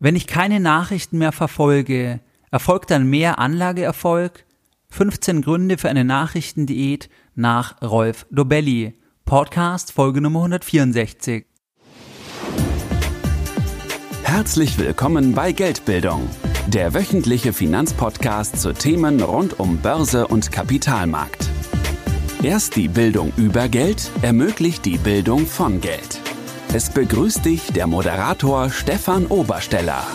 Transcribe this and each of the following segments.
Wenn ich keine Nachrichten mehr verfolge, erfolgt dann mehr Anlageerfolg? 15 Gründe für eine Nachrichtendiät nach Rolf Dobelli. Podcast Folge Nummer 164. Herzlich willkommen bei Geldbildung, der wöchentliche Finanzpodcast zu Themen rund um Börse und Kapitalmarkt. Erst die Bildung über Geld ermöglicht die Bildung von Geld. Es begrüßt dich der Moderator Stefan Obersteller.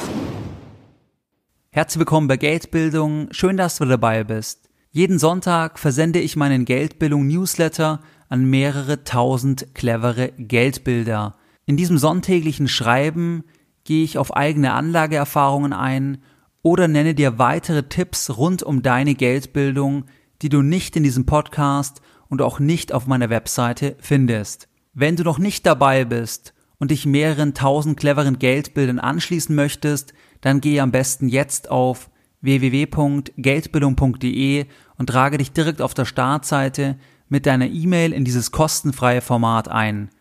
Herzlich willkommen bei Geldbildung. Schön, dass du dabei bist. Jeden Sonntag versende ich meinen Geldbildung-Newsletter an mehrere tausend clevere Geldbilder. In diesem sonntäglichen Schreiben gehe ich auf eigene Anlageerfahrungen ein oder nenne dir weitere Tipps rund um deine Geldbildung, die du nicht in diesem Podcast und auch nicht auf meiner Webseite findest. Wenn du noch nicht dabei bist und dich mehreren tausend cleveren Geldbildern anschließen möchtest, dann gehe am besten jetzt auf www.geldbildung.de und trage dich direkt auf der Startseite mit deiner E-Mail in dieses kostenfreie Format ein.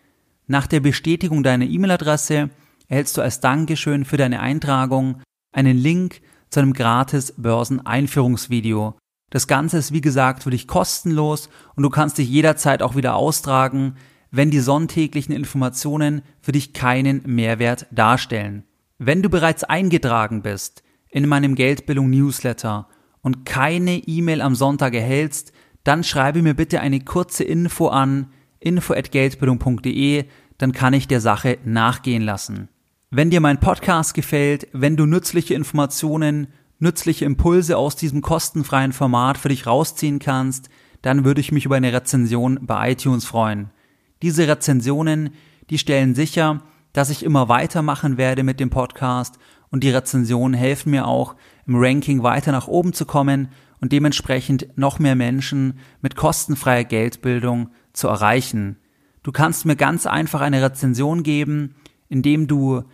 Nach der Bestätigung deiner E-Mail-Adresse erhältst du als Dankeschön für deine Eintragung einen Link zu einem gratis Börseneinführungsvideo. Das Ganze ist wie gesagt für dich kostenlos und du kannst dich jederzeit auch wieder austragen, wenn die sonntäglichen Informationen für dich keinen Mehrwert darstellen. Wenn du bereits eingetragen bist in meinem Geldbildung Newsletter und keine E-Mail am Sonntag erhältst, dann schreibe mir bitte eine kurze Info an info@geldbildung.de, dann kann ich der Sache nachgehen lassen. Wenn dir mein Podcast gefällt, wenn du nützliche Informationen, nützliche Impulse aus diesem kostenfreien Format für dich rausziehen kannst, dann würde ich mich über eine Rezension bei iTunes freuen. Diese Rezensionen, die stellen sicher, dass ich immer weitermachen werde mit dem Podcast und die Rezensionen helfen mir auch im Ranking weiter nach oben zu kommen und dementsprechend noch mehr Menschen mit kostenfreier Geldbildung zu erreichen. Du kannst mir ganz einfach eine Rezension geben, indem du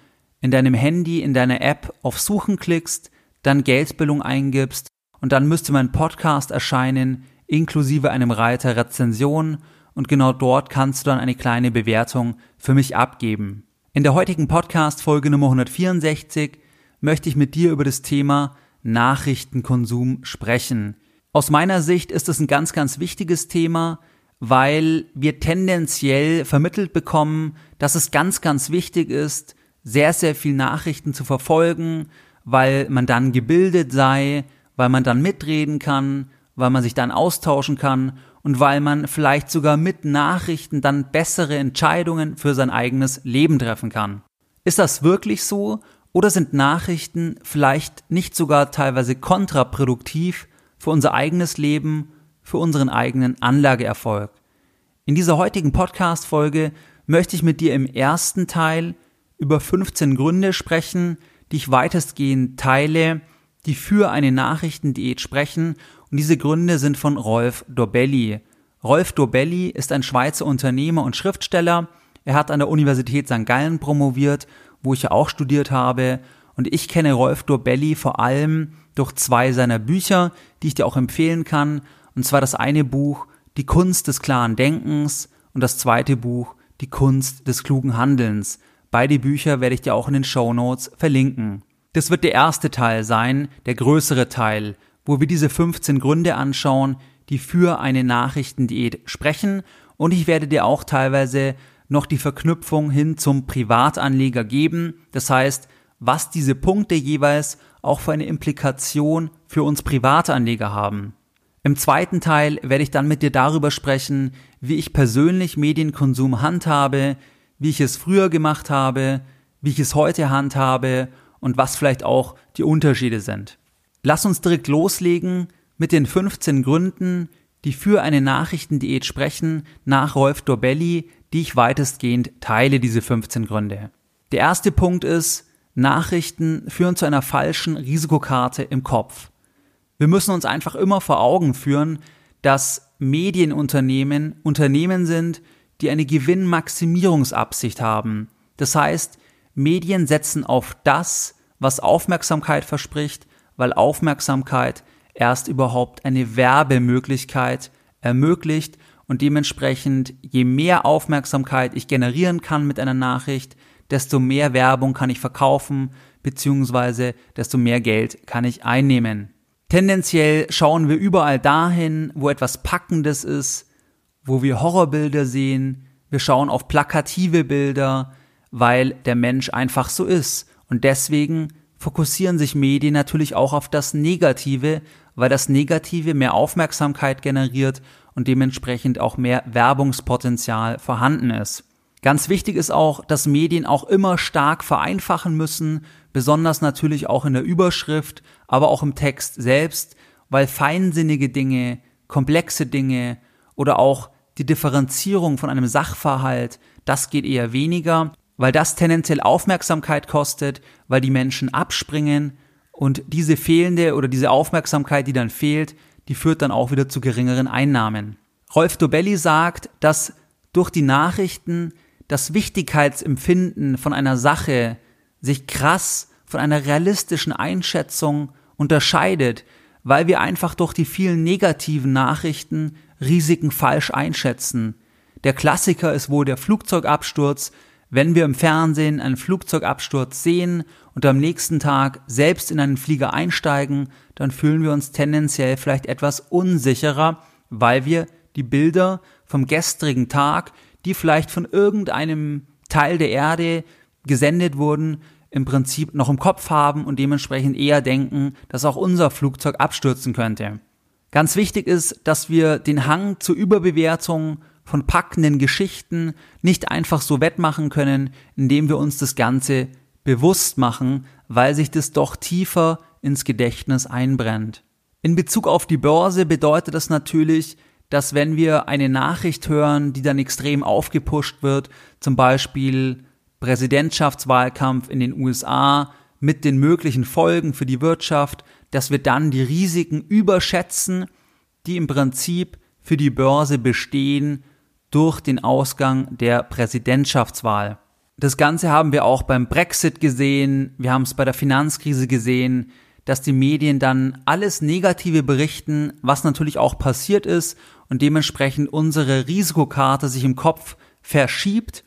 in deinem Handy, in deiner App auf Suchen klickst, dann Geldbildung eingibst und dann müsste mein Podcast erscheinen, inklusive einem Reiter Rezension und genau dort kannst du dann eine kleine Bewertung für mich abgeben. In der heutigen Podcast-Folge Nummer 164 möchte ich mit dir über das Thema Nachrichtenkonsum sprechen. Aus meiner Sicht ist es ein ganz, ganz wichtiges Thema, weil wir tendenziell vermittelt bekommen, dass es ganz, ganz wichtig ist, sehr, sehr viel Nachrichten zu verfolgen, weil man dann gebildet sei, weil man dann mitreden kann, weil man sich dann austauschen kann und weil man vielleicht sogar mit Nachrichten dann bessere Entscheidungen für sein eigenes Leben treffen kann. Ist das wirklich so oder sind Nachrichten vielleicht nicht sogar teilweise kontraproduktiv für unser eigenes Leben, für unseren eigenen Anlageerfolg? In dieser heutigen Podcast-Folge möchte ich mit dir im ersten Teil über 15 Gründe sprechen, die ich weitestgehend teile, die für eine Nachrichtendiät sprechen und diese Gründe sind von Rolf Dobelli. Rolf Dobelli ist ein Schweizer Unternehmer und Schriftsteller. Er hat an der Universität St. Gallen promoviert, wo ich ja auch studiert habe. Und ich kenne Rolf Dobelli vor allem durch zwei seiner Bücher, die ich dir auch empfehlen kann. Und zwar das eine Buch Die Kunst des klaren Denkens und das zweite Buch Die Kunst des klugen Handelns. Beide Bücher werde ich dir auch in den Show Notes verlinken. Das wird der erste Teil sein, der größere Teil, wo wir diese 15 Gründe anschauen, die für eine Nachrichtendiät sprechen und ich werde dir auch teilweise noch die Verknüpfung hin zum Privatanleger geben. Das heißt, was diese Punkte jeweils auch für eine Implikation für uns Privatanleger haben. Im zweiten Teil werde ich dann mit dir darüber sprechen, wie ich persönlich Medienkonsum handhabe, wie ich es früher gemacht habe, wie ich es heute handhabe und was vielleicht auch die Unterschiede sind. Lass uns direkt loslegen mit den 15 Gründen, die für eine Nachrichtendiät sprechen, nach Rolf Dobelli, die ich weitestgehend teile, diese 15 Gründe. Der erste Punkt ist, Nachrichten führen zu einer falschen Risikokarte im Kopf. Wir müssen uns einfach immer vor Augen führen, dass Medienunternehmen Unternehmen sind, die eine Gewinnmaximierungsabsicht haben. Das heißt, Medien setzen auf das, was Aufmerksamkeit verspricht, weil Aufmerksamkeit erst überhaupt eine Werbemöglichkeit ermöglicht und dementsprechend je mehr Aufmerksamkeit ich generieren kann mit einer Nachricht, desto mehr Werbung kann ich verkaufen, beziehungsweise desto mehr Geld kann ich einnehmen. Tendenziell schauen wir überall dahin, wo etwas Packendes ist, wo wir Horrorbilder sehen, wir schauen auf plakative Bilder, weil der Mensch einfach so ist. Und deswegen fokussieren sich Medien natürlich auch auf das Negative, weil das Negative mehr Aufmerksamkeit generiert und dementsprechend auch mehr Werbungspotenzial vorhanden ist. Ganz wichtig ist auch, dass Medien auch immer stark vereinfachen müssen, besonders natürlich auch in der Überschrift, aber auch im Text selbst, weil feinsinnige Dinge, komplexe Dinge oder auch die Differenzierung von einem Sachverhalt, das geht eher weniger, weil das tendenziell Aufmerksamkeit kostet, weil die Menschen abspringen und diese fehlende oder diese Aufmerksamkeit, die dann fehlt, die führt dann auch wieder zu geringeren Einnahmen. Rolf Dobelli sagt, dass durch die Nachrichten das Wichtigkeitsempfinden von einer Sache sich krass von einer realistischen Einschätzung unterscheidet, weil wir einfach durch die vielen negativen Nachrichten Risiken falsch einschätzen. Der Klassiker ist wohl der Flugzeugabsturz. Wenn wir im Fernsehen einen Flugzeugabsturz sehen und am nächsten Tag selbst in einen Flieger einsteigen, dann fühlen wir uns tendenziell vielleicht etwas unsicherer, weil wir die Bilder vom gestrigen Tag die vielleicht von irgendeinem Teil der Erde gesendet wurden, im Prinzip noch im Kopf haben und dementsprechend eher denken, dass auch unser Flugzeug abstürzen könnte. Ganz wichtig ist, dass wir den Hang zur Überbewertung von packenden Geschichten nicht einfach so wettmachen können, indem wir uns das Ganze bewusst machen, weil sich das doch tiefer ins Gedächtnis einbrennt. In Bezug auf die Börse bedeutet das natürlich, dass wenn wir eine Nachricht hören, die dann extrem aufgepusht wird, zum Beispiel Präsidentschaftswahlkampf in den USA mit den möglichen Folgen für die Wirtschaft, dass wir dann die Risiken überschätzen, die im Prinzip für die Börse bestehen durch den Ausgang der Präsidentschaftswahl. Das Ganze haben wir auch beim Brexit gesehen, wir haben es bei der Finanzkrise gesehen, dass die Medien dann alles Negative berichten, was natürlich auch passiert ist und dementsprechend unsere Risikokarte sich im Kopf verschiebt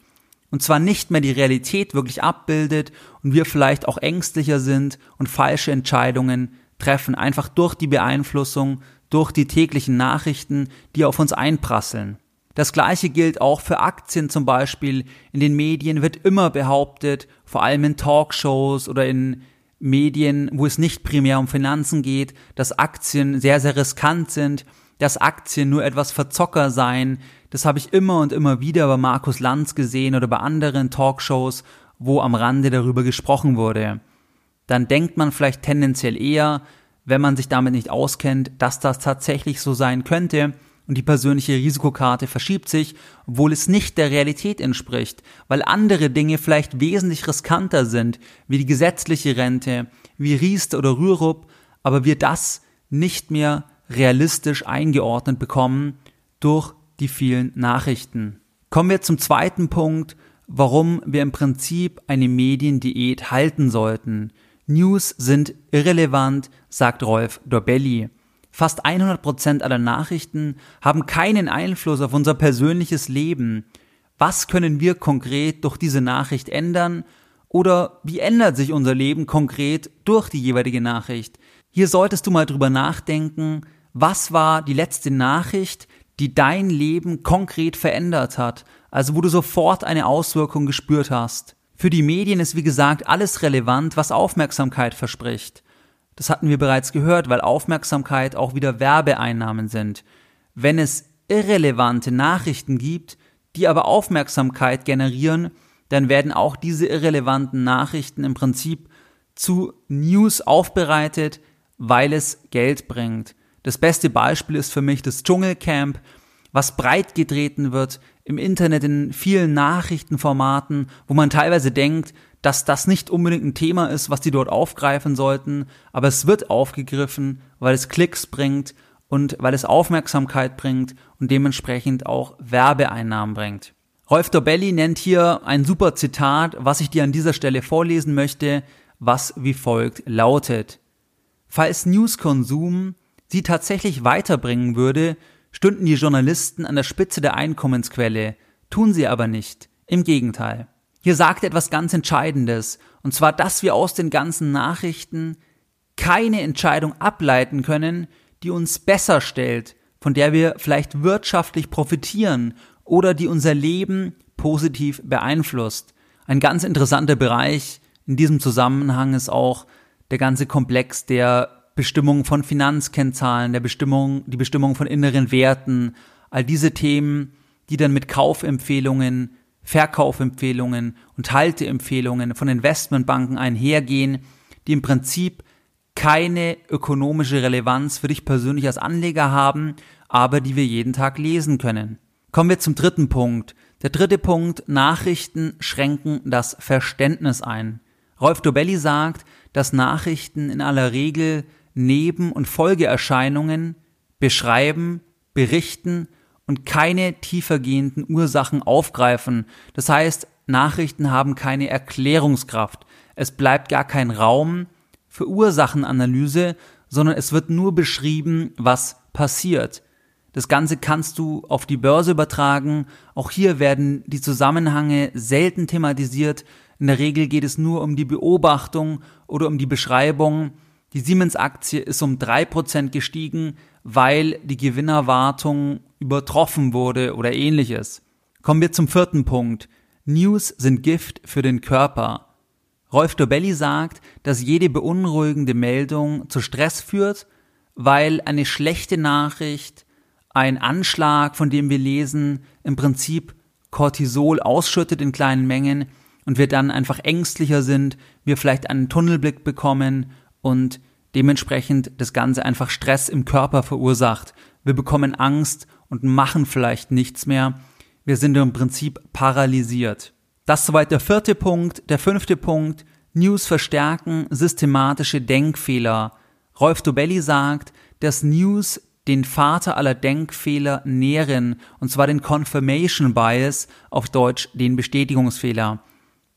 und zwar nicht mehr die Realität wirklich abbildet und wir vielleicht auch ängstlicher sind und falsche Entscheidungen treffen, einfach durch die Beeinflussung, durch die täglichen Nachrichten, die auf uns einprasseln. Das gleiche gilt auch für Aktien zum Beispiel. In den Medien wird immer behauptet, vor allem in Talkshows oder in Medien, wo es nicht primär um Finanzen geht, dass Aktien sehr, sehr riskant sind dass Aktien nur etwas Verzocker seien. Das habe ich immer und immer wieder bei Markus Lanz gesehen oder bei anderen Talkshows, wo am Rande darüber gesprochen wurde. Dann denkt man vielleicht tendenziell eher, wenn man sich damit nicht auskennt, dass das tatsächlich so sein könnte und die persönliche Risikokarte verschiebt sich, obwohl es nicht der Realität entspricht, weil andere Dinge vielleicht wesentlich riskanter sind, wie die gesetzliche Rente, wie Riester oder Rürup, aber wir das nicht mehr realistisch eingeordnet bekommen durch die vielen Nachrichten. Kommen wir zum zweiten Punkt, warum wir im Prinzip eine Mediendiät halten sollten. News sind irrelevant, sagt Rolf Dorbelli. Fast 100% aller Nachrichten haben keinen Einfluss auf unser persönliches Leben. Was können wir konkret durch diese Nachricht ändern? Oder wie ändert sich unser Leben konkret durch die jeweilige Nachricht? Hier solltest du mal drüber nachdenken, was war die letzte Nachricht, die dein Leben konkret verändert hat, also wo du sofort eine Auswirkung gespürt hast. Für die Medien ist wie gesagt alles relevant, was Aufmerksamkeit verspricht. Das hatten wir bereits gehört, weil Aufmerksamkeit auch wieder Werbeeinnahmen sind. Wenn es irrelevante Nachrichten gibt, die aber Aufmerksamkeit generieren, dann werden auch diese irrelevanten Nachrichten im Prinzip zu News aufbereitet, weil es Geld bringt. Das beste Beispiel ist für mich das Dschungelcamp, was breit getreten wird im Internet in vielen Nachrichtenformaten, wo man teilweise denkt, dass das nicht unbedingt ein Thema ist, was die dort aufgreifen sollten, aber es wird aufgegriffen, weil es Klicks bringt und weil es Aufmerksamkeit bringt und dementsprechend auch Werbeeinnahmen bringt. Rolf Dobelli nennt hier ein super Zitat, was ich dir an dieser Stelle vorlesen möchte, was wie folgt lautet. Falls Newskonsum sie tatsächlich weiterbringen würde, stünden die Journalisten an der Spitze der Einkommensquelle, tun sie aber nicht. Im Gegenteil. Hier sagt etwas ganz Entscheidendes, und zwar, dass wir aus den ganzen Nachrichten keine Entscheidung ableiten können, die uns besser stellt, von der wir vielleicht wirtschaftlich profitieren oder die unser Leben positiv beeinflusst. Ein ganz interessanter Bereich in diesem Zusammenhang ist auch der ganze Komplex der Bestimmung von Finanzkennzahlen, der Bestimmung, die Bestimmung von inneren Werten, all diese Themen, die dann mit Kaufempfehlungen, Verkaufempfehlungen und Halteempfehlungen von Investmentbanken einhergehen, die im Prinzip keine ökonomische Relevanz für dich persönlich als Anleger haben, aber die wir jeden Tag lesen können. Kommen wir zum dritten Punkt. Der dritte Punkt, Nachrichten schränken das Verständnis ein. Rolf Dobelli sagt, dass Nachrichten in aller Regel Neben- und Folgeerscheinungen beschreiben, berichten und keine tiefergehenden Ursachen aufgreifen. Das heißt, Nachrichten haben keine Erklärungskraft. Es bleibt gar kein Raum für Ursachenanalyse, sondern es wird nur beschrieben, was passiert. Das Ganze kannst du auf die Börse übertragen. Auch hier werden die Zusammenhänge selten thematisiert. In der Regel geht es nur um die Beobachtung oder um die Beschreibung. Die Siemens-Aktie ist um drei Prozent gestiegen, weil die Gewinnerwartung übertroffen wurde oder ähnliches. Kommen wir zum vierten Punkt. News sind Gift für den Körper. Rolf Dobelli sagt, dass jede beunruhigende Meldung zu Stress führt, weil eine schlechte Nachricht, ein Anschlag, von dem wir lesen, im Prinzip Cortisol ausschüttet in kleinen Mengen und wir dann einfach ängstlicher sind, wir vielleicht einen Tunnelblick bekommen und dementsprechend das Ganze einfach Stress im Körper verursacht. Wir bekommen Angst und machen vielleicht nichts mehr. Wir sind im Prinzip paralysiert. Das soweit der vierte Punkt. Der fünfte Punkt. News verstärken systematische Denkfehler. Rolf Dobelli sagt, dass News den Vater aller Denkfehler nähren, und zwar den Confirmation Bias, auf Deutsch den Bestätigungsfehler.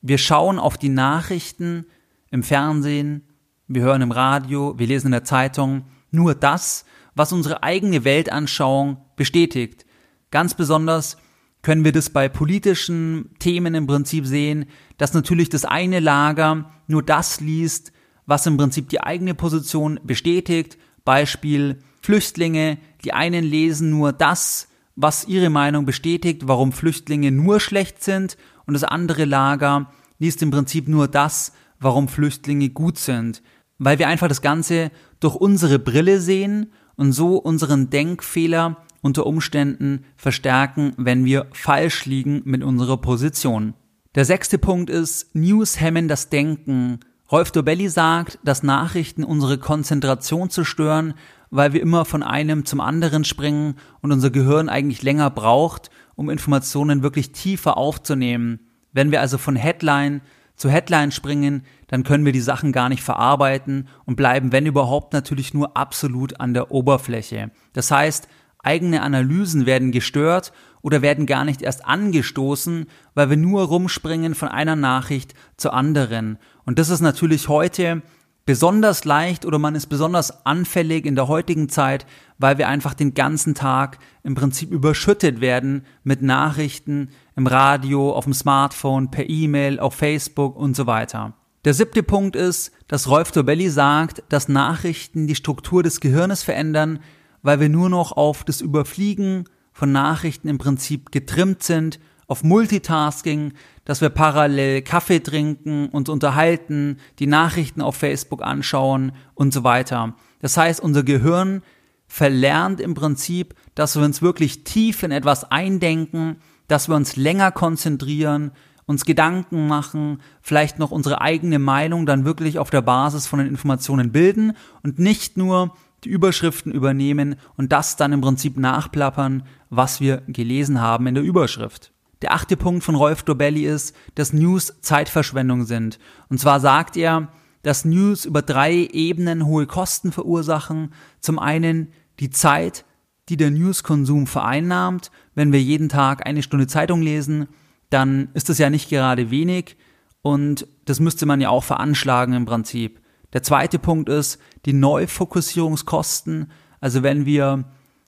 Wir schauen auf die Nachrichten im Fernsehen, wir hören im Radio, wir lesen in der Zeitung nur das, was unsere eigene Weltanschauung bestätigt. Ganz besonders können wir das bei politischen Themen im Prinzip sehen, dass natürlich das eine Lager nur das liest, was im Prinzip die eigene Position bestätigt. Beispiel Flüchtlinge, die einen lesen nur das, was ihre Meinung bestätigt, warum Flüchtlinge nur schlecht sind, und das andere Lager liest im Prinzip nur das, warum Flüchtlinge gut sind, weil wir einfach das Ganze durch unsere Brille sehen und so unseren Denkfehler unter Umständen verstärken, wenn wir falsch liegen mit unserer Position. Der sechste Punkt ist, News hemmen das Denken. Rolf Dobelli sagt, dass Nachrichten unsere Konzentration zerstören weil wir immer von einem zum anderen springen und unser Gehirn eigentlich länger braucht, um Informationen wirklich tiefer aufzunehmen. Wenn wir also von Headline zu Headline springen, dann können wir die Sachen gar nicht verarbeiten und bleiben, wenn überhaupt, natürlich nur absolut an der Oberfläche. Das heißt, eigene Analysen werden gestört oder werden gar nicht erst angestoßen, weil wir nur rumspringen von einer Nachricht zur anderen. Und das ist natürlich heute besonders leicht oder man ist besonders anfällig in der heutigen Zeit, weil wir einfach den ganzen Tag im Prinzip überschüttet werden mit Nachrichten im Radio, auf dem Smartphone, per E-Mail, auf Facebook und so weiter. Der siebte Punkt ist, dass Rolf Dobelli sagt, dass Nachrichten die Struktur des Gehirnes verändern, weil wir nur noch auf das Überfliegen von Nachrichten im Prinzip getrimmt sind auf Multitasking, dass wir parallel Kaffee trinken, uns unterhalten, die Nachrichten auf Facebook anschauen und so weiter. Das heißt, unser Gehirn verlernt im Prinzip, dass wir uns wirklich tief in etwas eindenken, dass wir uns länger konzentrieren, uns Gedanken machen, vielleicht noch unsere eigene Meinung dann wirklich auf der Basis von den Informationen bilden und nicht nur die Überschriften übernehmen und das dann im Prinzip nachplappern, was wir gelesen haben in der Überschrift. Der achte Punkt von Rolf Dobelli ist, dass News Zeitverschwendung sind. Und zwar sagt er, dass News über drei Ebenen hohe Kosten verursachen. Zum einen die Zeit, die der Newskonsum vereinnahmt. Wenn wir jeden Tag eine Stunde Zeitung lesen, dann ist das ja nicht gerade wenig und das müsste man ja auch veranschlagen im Prinzip. Der zweite Punkt ist die Neufokussierungskosten. Also wenn wir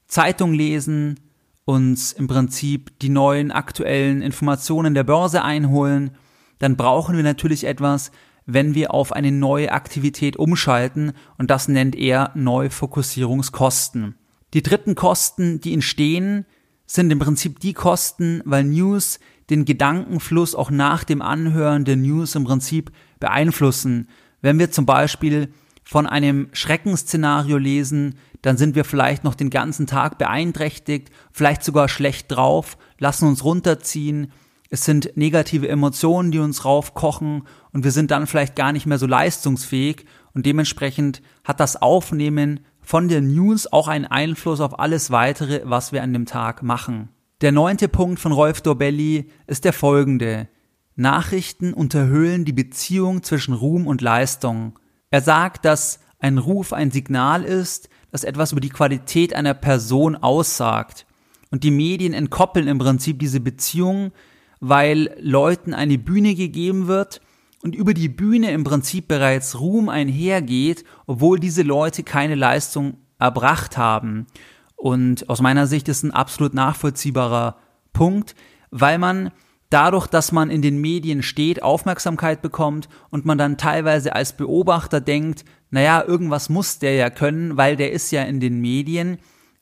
Zeitung lesen, uns im Prinzip die neuen aktuellen Informationen der Börse einholen, dann brauchen wir natürlich etwas, wenn wir auf eine neue Aktivität umschalten und das nennt er Neufokussierungskosten. Die dritten Kosten, die entstehen, sind im Prinzip die Kosten, weil News den Gedankenfluss auch nach dem Anhören der News im Prinzip beeinflussen. Wenn wir zum Beispiel von einem Schreckensszenario lesen, dann sind wir vielleicht noch den ganzen Tag beeinträchtigt, vielleicht sogar schlecht drauf, lassen uns runterziehen, es sind negative Emotionen, die uns raufkochen und wir sind dann vielleicht gar nicht mehr so leistungsfähig und dementsprechend hat das Aufnehmen von der News auch einen Einfluss auf alles weitere, was wir an dem Tag machen. Der neunte Punkt von Rolf Dorbelli ist der folgende. Nachrichten unterhöhlen die Beziehung zwischen Ruhm und Leistung. Er sagt, dass ein Ruf ein Signal ist, das etwas über die Qualität einer Person aussagt. Und die Medien entkoppeln im Prinzip diese Beziehung weil Leuten eine Bühne gegeben wird und über die Bühne im Prinzip bereits Ruhm einhergeht, obwohl diese Leute keine Leistung erbracht haben. Und aus meiner Sicht ist ein absolut nachvollziehbarer Punkt, weil man dadurch, dass man in den Medien steht, Aufmerksamkeit bekommt und man dann teilweise als Beobachter denkt, naja, irgendwas muss der ja können, weil der ist ja in den Medien,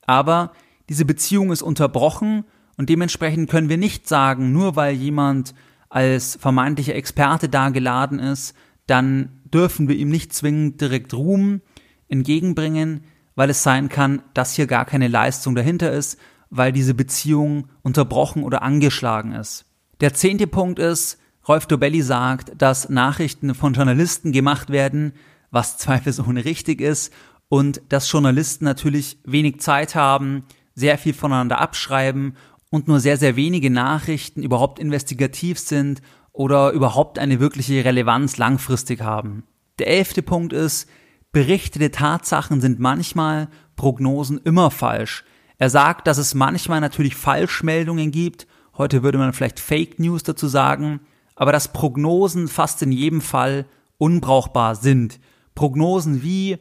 aber diese Beziehung ist unterbrochen und dementsprechend können wir nicht sagen, nur weil jemand als vermeintlicher Experte da geladen ist, dann dürfen wir ihm nicht zwingend direkt Ruhm entgegenbringen, weil es sein kann, dass hier gar keine Leistung dahinter ist, weil diese Beziehung unterbrochen oder angeschlagen ist. Der zehnte Punkt ist, Rolf Dobelli sagt, dass Nachrichten von Journalisten gemacht werden, was zweifelsohne richtig ist, und dass Journalisten natürlich wenig Zeit haben, sehr viel voneinander abschreiben und nur sehr, sehr wenige Nachrichten überhaupt investigativ sind oder überhaupt eine wirkliche Relevanz langfristig haben. Der elfte Punkt ist, berichtete Tatsachen sind manchmal, Prognosen immer falsch. Er sagt, dass es manchmal natürlich Falschmeldungen gibt, heute würde man vielleicht Fake News dazu sagen, aber dass Prognosen fast in jedem Fall unbrauchbar sind. Prognosen wie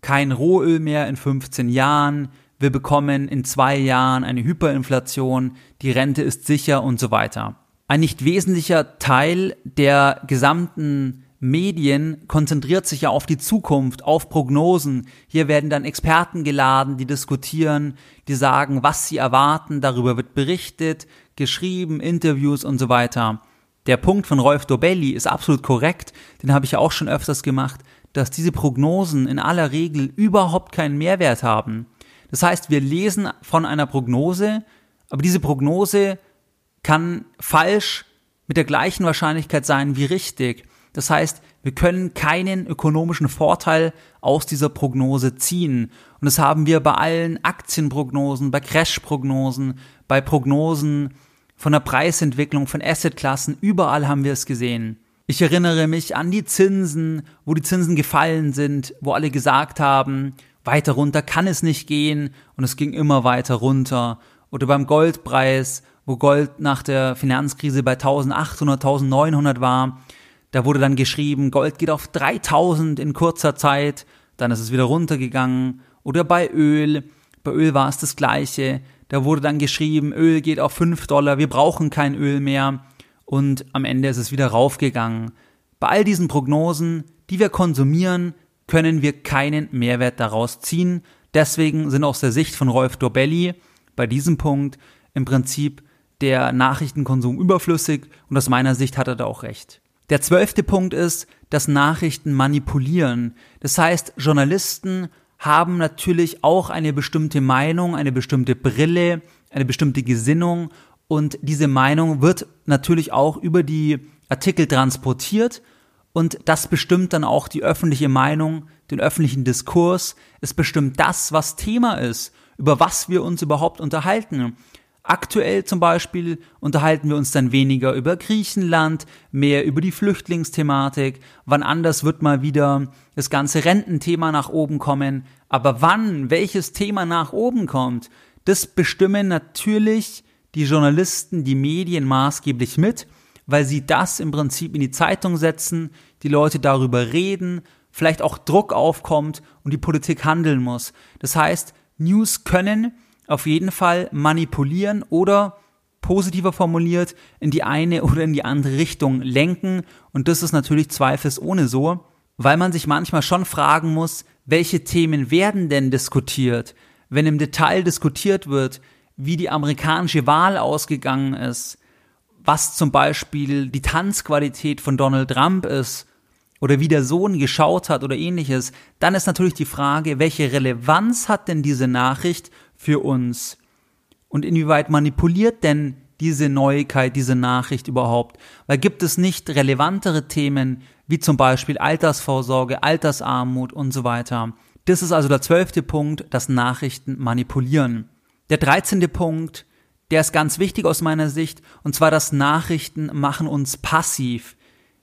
kein Rohöl mehr in 15 Jahren, wir bekommen in zwei Jahren eine Hyperinflation, die Rente ist sicher und so weiter. Ein nicht wesentlicher Teil der gesamten Medien konzentriert sich ja auf die Zukunft, auf Prognosen. Hier werden dann Experten geladen, die diskutieren, die sagen, was sie erwarten, darüber wird berichtet, geschrieben, Interviews und so weiter. Der Punkt von Rolf Dobelli ist absolut korrekt, den habe ich auch schon öfters gemacht, dass diese Prognosen in aller Regel überhaupt keinen Mehrwert haben. Das heißt, wir lesen von einer Prognose, aber diese Prognose kann falsch mit der gleichen Wahrscheinlichkeit sein wie richtig. Das heißt, wir können keinen ökonomischen Vorteil aus dieser Prognose ziehen. Und das haben wir bei allen Aktienprognosen, bei Crashprognosen, bei Prognosen von der Preisentwicklung, von Assetklassen, überall haben wir es gesehen. Ich erinnere mich an die Zinsen, wo die Zinsen gefallen sind, wo alle gesagt haben, weiter runter kann es nicht gehen und es ging immer weiter runter. Oder beim Goldpreis, wo Gold nach der Finanzkrise bei 1800, 1900 war, da wurde dann geschrieben, Gold geht auf 3000 in kurzer Zeit, dann ist es wieder runtergegangen. Oder bei Öl, bei Öl war es das gleiche, da wurde dann geschrieben, Öl geht auf 5 Dollar, wir brauchen kein Öl mehr und am Ende ist es wieder raufgegangen. Bei all diesen Prognosen, die wir konsumieren, können wir keinen Mehrwert daraus ziehen. Deswegen sind aus der Sicht von Rolf Dobelli bei diesem Punkt im Prinzip der Nachrichtenkonsum überflüssig und aus meiner Sicht hat er da auch recht. Der zwölfte Punkt ist, dass Nachrichten manipulieren. Das heißt, Journalisten haben natürlich auch eine bestimmte Meinung, eine bestimmte Brille, eine bestimmte Gesinnung und diese Meinung wird natürlich auch über die Artikel transportiert und das bestimmt dann auch die öffentliche Meinung, den öffentlichen Diskurs. Es bestimmt das, was Thema ist, über was wir uns überhaupt unterhalten. Aktuell zum Beispiel unterhalten wir uns dann weniger über Griechenland, mehr über die Flüchtlingsthematik. Wann anders wird mal wieder das ganze Rententhema nach oben kommen. Aber wann welches Thema nach oben kommt, das bestimmen natürlich die Journalisten, die Medien maßgeblich mit weil sie das im Prinzip in die Zeitung setzen, die Leute darüber reden, vielleicht auch Druck aufkommt und die Politik handeln muss. Das heißt, News können auf jeden Fall manipulieren oder positiver formuliert, in die eine oder in die andere Richtung lenken. Und das ist natürlich zweifelsohne so, weil man sich manchmal schon fragen muss, welche Themen werden denn diskutiert? Wenn im Detail diskutiert wird, wie die amerikanische Wahl ausgegangen ist, was zum Beispiel die Tanzqualität von Donald Trump ist oder wie der Sohn geschaut hat oder ähnliches, dann ist natürlich die Frage, welche Relevanz hat denn diese Nachricht für uns? Und inwieweit manipuliert denn diese Neuigkeit, diese Nachricht überhaupt? Weil gibt es nicht relevantere Themen, wie zum Beispiel Altersvorsorge, Altersarmut und so weiter? Das ist also der zwölfte Punkt, das Nachrichten manipulieren. Der dreizehnte Punkt, der ist ganz wichtig aus meiner Sicht, und zwar das Nachrichten machen uns passiv.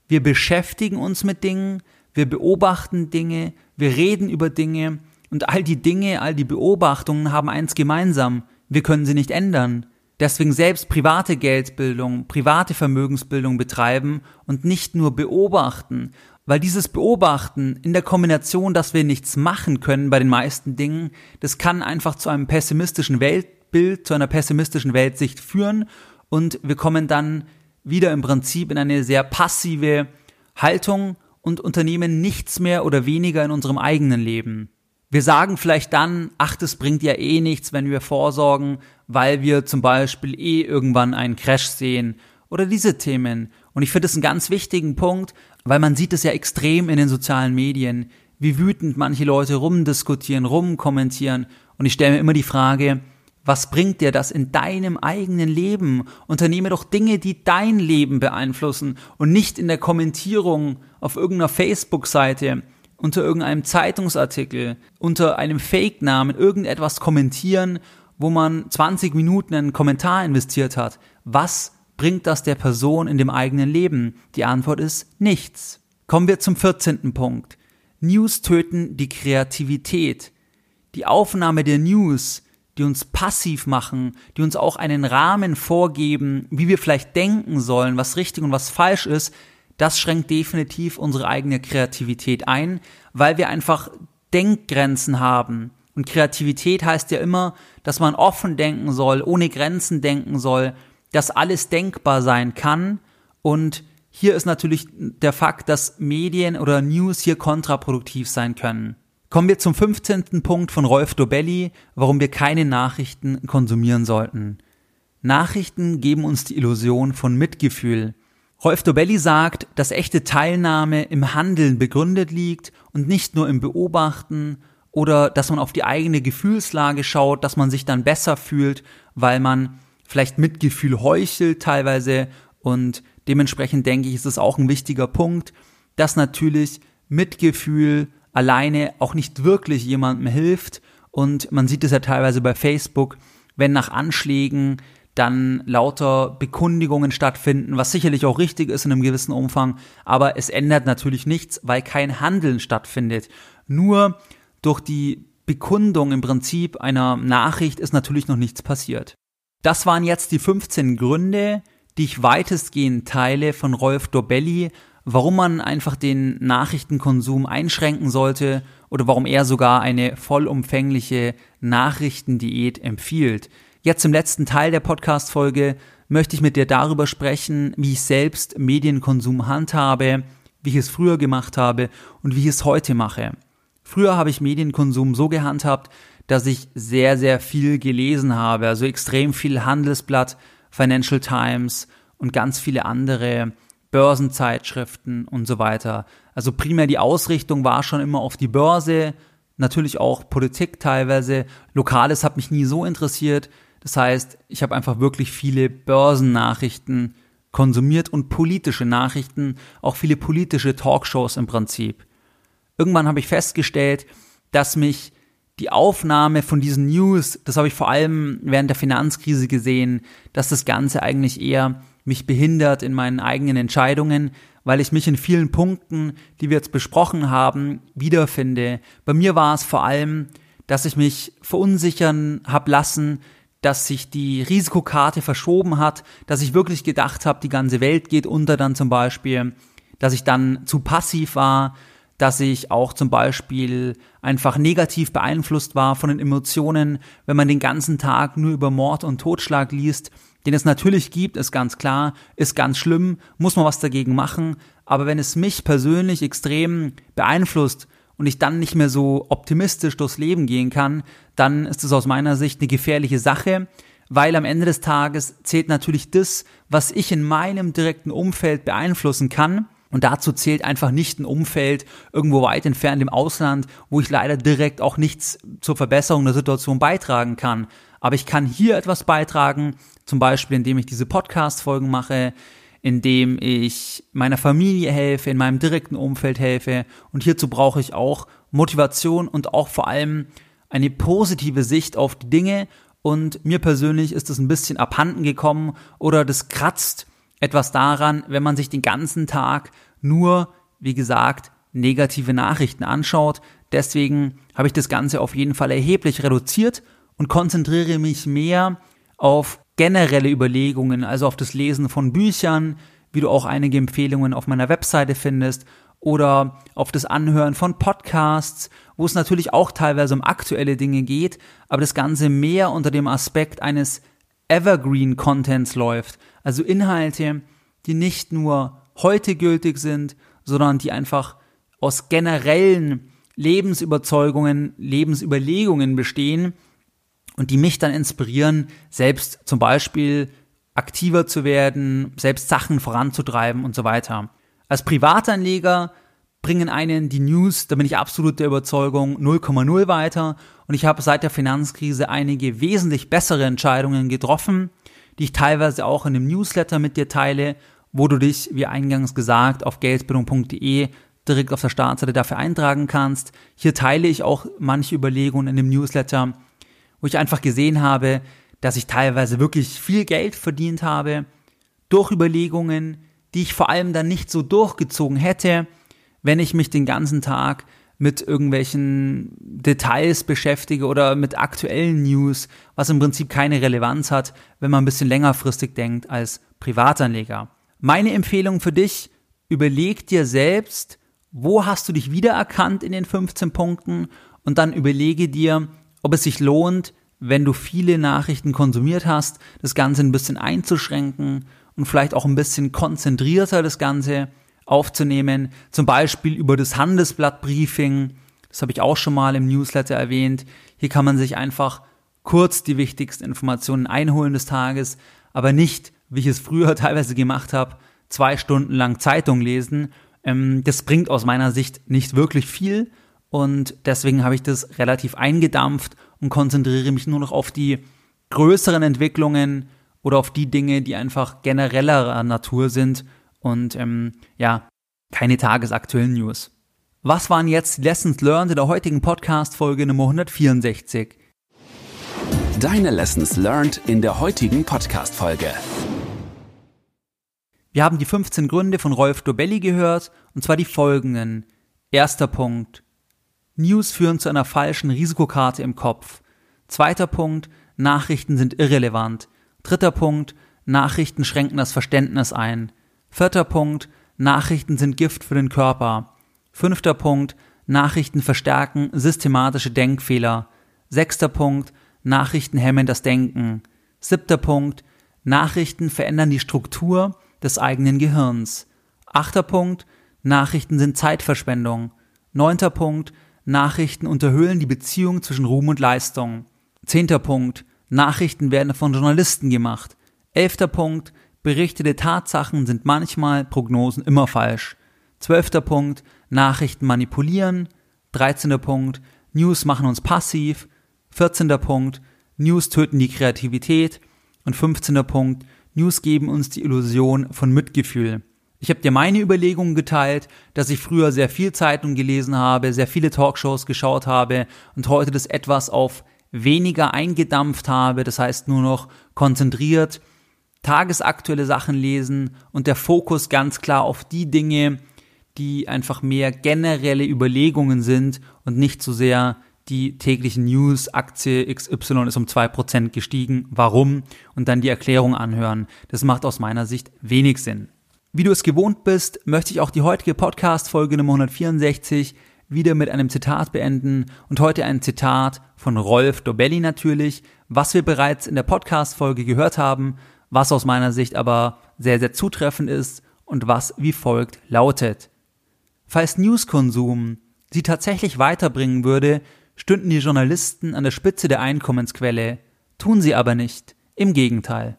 Wir beschäftigen uns mit Dingen, wir beobachten Dinge, wir reden über Dinge, und all die Dinge, all die Beobachtungen haben eins gemeinsam, wir können sie nicht ändern. Deswegen selbst private Geldbildung, private Vermögensbildung betreiben und nicht nur beobachten, weil dieses Beobachten in der Kombination, dass wir nichts machen können bei den meisten Dingen, das kann einfach zu einem pessimistischen Weltbild, zu einer pessimistischen Weltsicht führen und wir kommen dann wieder im Prinzip in eine sehr passive Haltung und unternehmen nichts mehr oder weniger in unserem eigenen Leben. Wir sagen vielleicht dann, ach, das bringt ja eh nichts, wenn wir vorsorgen, weil wir zum Beispiel eh irgendwann einen Crash sehen oder diese Themen. Und ich finde es einen ganz wichtigen Punkt, weil man sieht es ja extrem in den sozialen Medien, wie wütend manche Leute rumdiskutieren, rumkommentieren. Und ich stelle mir immer die Frage, was bringt dir das in deinem eigenen Leben? Unternehme doch Dinge, die dein Leben beeinflussen und nicht in der Kommentierung auf irgendeiner Facebook-Seite unter irgendeinem Zeitungsartikel, unter einem Fake-Namen irgendetwas kommentieren, wo man 20 Minuten einen Kommentar investiert hat. Was bringt das der Person in dem eigenen Leben? Die Antwort ist nichts. Kommen wir zum 14. Punkt. News töten die Kreativität. Die Aufnahme der News, die uns passiv machen, die uns auch einen Rahmen vorgeben, wie wir vielleicht denken sollen, was richtig und was falsch ist, das schränkt definitiv unsere eigene Kreativität ein, weil wir einfach Denkgrenzen haben. Und Kreativität heißt ja immer, dass man offen denken soll, ohne Grenzen denken soll, dass alles denkbar sein kann. Und hier ist natürlich der Fakt, dass Medien oder News hier kontraproduktiv sein können. Kommen wir zum 15. Punkt von Rolf Dobelli, warum wir keine Nachrichten konsumieren sollten. Nachrichten geben uns die Illusion von Mitgefühl. Rolf Dobelli sagt, dass echte Teilnahme im Handeln begründet liegt und nicht nur im Beobachten oder dass man auf die eigene Gefühlslage schaut, dass man sich dann besser fühlt, weil man vielleicht Mitgefühl heuchelt teilweise. Und dementsprechend denke ich, ist es auch ein wichtiger Punkt, dass natürlich Mitgefühl alleine auch nicht wirklich jemandem hilft. Und man sieht es ja teilweise bei Facebook, wenn nach Anschlägen dann lauter Bekundigungen stattfinden, was sicherlich auch richtig ist in einem gewissen Umfang, aber es ändert natürlich nichts, weil kein Handeln stattfindet. Nur durch die Bekundung im Prinzip einer Nachricht ist natürlich noch nichts passiert. Das waren jetzt die 15 Gründe, die ich weitestgehend teile von Rolf Dobelli, warum man einfach den Nachrichtenkonsum einschränken sollte oder warum er sogar eine vollumfängliche Nachrichtendiät empfiehlt. Jetzt im letzten Teil der Podcast-Folge möchte ich mit dir darüber sprechen, wie ich selbst Medienkonsum handhabe, wie ich es früher gemacht habe und wie ich es heute mache. Früher habe ich Medienkonsum so gehandhabt, dass ich sehr, sehr viel gelesen habe, also extrem viel Handelsblatt, Financial Times und ganz viele andere Börsenzeitschriften und so weiter. Also primär die Ausrichtung war schon immer auf die Börse, natürlich auch Politik teilweise. Lokales hat mich nie so interessiert. Das heißt, ich habe einfach wirklich viele Börsennachrichten konsumiert und politische Nachrichten, auch viele politische Talkshows im Prinzip. Irgendwann habe ich festgestellt, dass mich die Aufnahme von diesen News, das habe ich vor allem während der Finanzkrise gesehen, dass das Ganze eigentlich eher mich behindert in meinen eigenen Entscheidungen, weil ich mich in vielen Punkten, die wir jetzt besprochen haben, wiederfinde. Bei mir war es vor allem, dass ich mich verunsichern habe lassen, dass sich die Risikokarte verschoben hat, dass ich wirklich gedacht habe, die ganze Welt geht unter dann zum Beispiel, dass ich dann zu passiv war, dass ich auch zum Beispiel einfach negativ beeinflusst war von den Emotionen, wenn man den ganzen Tag nur über Mord und Totschlag liest den es natürlich gibt, ist ganz klar, ist ganz schlimm, muss man was dagegen machen. Aber wenn es mich persönlich extrem beeinflusst und ich dann nicht mehr so optimistisch durchs Leben gehen kann, dann ist es aus meiner Sicht eine gefährliche Sache, weil am Ende des Tages zählt natürlich das, was ich in meinem direkten Umfeld beeinflussen kann. Und dazu zählt einfach nicht ein Umfeld irgendwo weit entfernt im Ausland, wo ich leider direkt auch nichts zur Verbesserung der Situation beitragen kann. Aber ich kann hier etwas beitragen, zum Beispiel indem ich diese Podcast-Folgen mache, indem ich meiner Familie helfe, in meinem direkten Umfeld helfe. Und hierzu brauche ich auch Motivation und auch vor allem eine positive Sicht auf die Dinge. Und mir persönlich ist es ein bisschen abhanden gekommen oder das kratzt etwas daran, wenn man sich den ganzen Tag nur, wie gesagt, negative Nachrichten anschaut. Deswegen habe ich das Ganze auf jeden Fall erheblich reduziert und konzentriere mich mehr auf generelle Überlegungen, also auf das Lesen von Büchern, wie du auch einige Empfehlungen auf meiner Webseite findest, oder auf das Anhören von Podcasts, wo es natürlich auch teilweise um aktuelle Dinge geht, aber das Ganze mehr unter dem Aspekt eines Evergreen Contents läuft, also Inhalte, die nicht nur heute gültig sind, sondern die einfach aus generellen Lebensüberzeugungen, Lebensüberlegungen bestehen und die mich dann inspirieren, selbst zum Beispiel aktiver zu werden, selbst Sachen voranzutreiben und so weiter. Als Privatanleger bringen einen die News, da bin ich absolut der Überzeugung, 0,0 weiter und ich habe seit der Finanzkrise einige wesentlich bessere Entscheidungen getroffen, die ich teilweise auch in einem Newsletter mit dir teile, wo du dich, wie eingangs gesagt, auf geldbildung.de direkt auf der Startseite dafür eintragen kannst. Hier teile ich auch manche Überlegungen in dem Newsletter, wo ich einfach gesehen habe, dass ich teilweise wirklich viel Geld verdient habe durch Überlegungen, die ich vor allem dann nicht so durchgezogen hätte, wenn ich mich den ganzen Tag mit irgendwelchen Details beschäftige oder mit aktuellen News, was im Prinzip keine Relevanz hat, wenn man ein bisschen längerfristig denkt als Privatanleger. Meine Empfehlung für dich, überleg dir selbst, wo hast du dich wiedererkannt in den 15 Punkten und dann überlege dir, ob es sich lohnt, wenn du viele Nachrichten konsumiert hast, das Ganze ein bisschen einzuschränken und vielleicht auch ein bisschen konzentrierter das Ganze aufzunehmen, zum Beispiel über das Handelsblatt-Briefing, das habe ich auch schon mal im Newsletter erwähnt. Hier kann man sich einfach kurz die wichtigsten Informationen einholen des Tages, aber nicht, wie ich es früher teilweise gemacht habe, zwei Stunden lang Zeitung lesen. Ähm, das bringt aus meiner Sicht nicht wirklich viel und deswegen habe ich das relativ eingedampft und konzentriere mich nur noch auf die größeren Entwicklungen oder auf die Dinge, die einfach generellerer Natur sind und ähm, ja, keine tagesaktuellen News. Was waren jetzt Lessons Learned in der heutigen Podcast-Folge Nummer 164? Deine Lessons Learned in der heutigen Podcast-Folge. Wir haben die 15 Gründe von Rolf Dobelli gehört, und zwar die folgenden. Erster Punkt. News führen zu einer falschen Risikokarte im Kopf. Zweiter Punkt, Nachrichten sind irrelevant. Dritter Punkt, Nachrichten schränken das Verständnis ein. Vierter Punkt, Nachrichten sind Gift für den Körper. Fünfter Punkt, Nachrichten verstärken systematische Denkfehler. Sechster Punkt, Nachrichten hemmen das Denken. Siebter Punkt, Nachrichten verändern die Struktur des eigenen Gehirns. Achter Punkt, Nachrichten sind Zeitverschwendung. Neunter Punkt, Nachrichten unterhöhlen die Beziehung zwischen Ruhm und Leistung. Zehnter Punkt. Nachrichten werden von Journalisten gemacht. Elfter Punkt. Berichtete Tatsachen sind manchmal, Prognosen immer falsch. Zwölfter Punkt. Nachrichten manipulieren. Dreizehnter Punkt. News machen uns passiv. Vierzehnter Punkt. News töten die Kreativität. Und fünfzehnter Punkt. News geben uns die Illusion von Mitgefühl. Ich habe dir meine Überlegungen geteilt, dass ich früher sehr viel Zeitung gelesen habe, sehr viele Talkshows geschaut habe und heute das etwas auf weniger eingedampft habe, das heißt nur noch konzentriert, tagesaktuelle Sachen lesen und der Fokus ganz klar auf die Dinge, die einfach mehr generelle Überlegungen sind und nicht so sehr die täglichen News, Aktie XY ist um zwei Prozent gestiegen, warum? Und dann die Erklärung anhören. Das macht aus meiner Sicht wenig Sinn. Wie du es gewohnt bist, möchte ich auch die heutige Podcast-Folge Nummer 164 wieder mit einem Zitat beenden und heute ein Zitat von Rolf Dobelli natürlich, was wir bereits in der Podcast-Folge gehört haben, was aus meiner Sicht aber sehr, sehr zutreffend ist und was wie folgt lautet. Falls Newskonsum sie tatsächlich weiterbringen würde, stünden die Journalisten an der Spitze der Einkommensquelle, tun sie aber nicht, im Gegenteil.